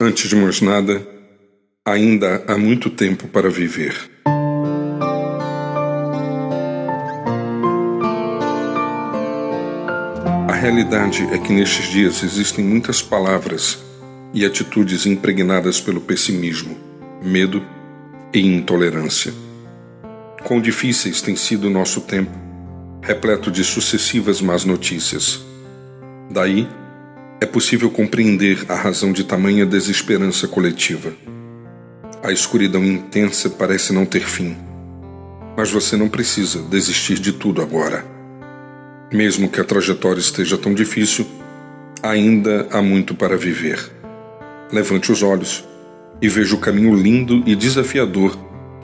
Antes de mais nada, ainda há muito tempo para viver. A realidade é que nestes dias existem muitas palavras e atitudes impregnadas pelo pessimismo, medo e intolerância. Quão difíceis tem sido o nosso tempo, repleto de sucessivas más notícias. Daí, é possível compreender a razão de tamanha desesperança coletiva. A escuridão intensa parece não ter fim, mas você não precisa desistir de tudo agora. Mesmo que a trajetória esteja tão difícil, ainda há muito para viver. Levante os olhos e veja o caminho lindo e desafiador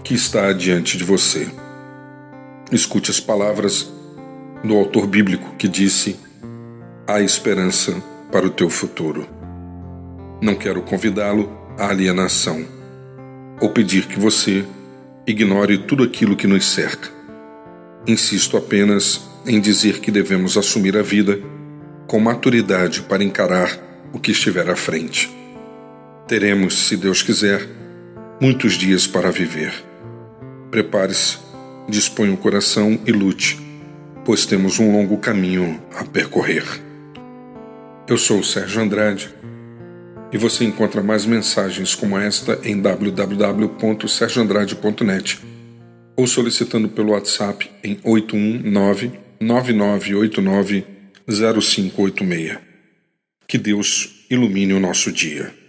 que está adiante de você. Escute as palavras do autor bíblico que disse: Há esperança para o teu futuro. Não quero convidá-lo à alienação ou pedir que você ignore tudo aquilo que nos cerca. Insisto apenas em dizer que devemos assumir a vida com maturidade para encarar o que estiver à frente. Teremos, se Deus quiser, muitos dias para viver. Prepare-se, disponha o coração e lute, pois temos um longo caminho a percorrer. Eu sou o Sérgio Andrade e você encontra mais mensagens como esta em www.sergioandrade.net ou solicitando pelo WhatsApp em 819 9989 0586. Que Deus ilumine o nosso dia.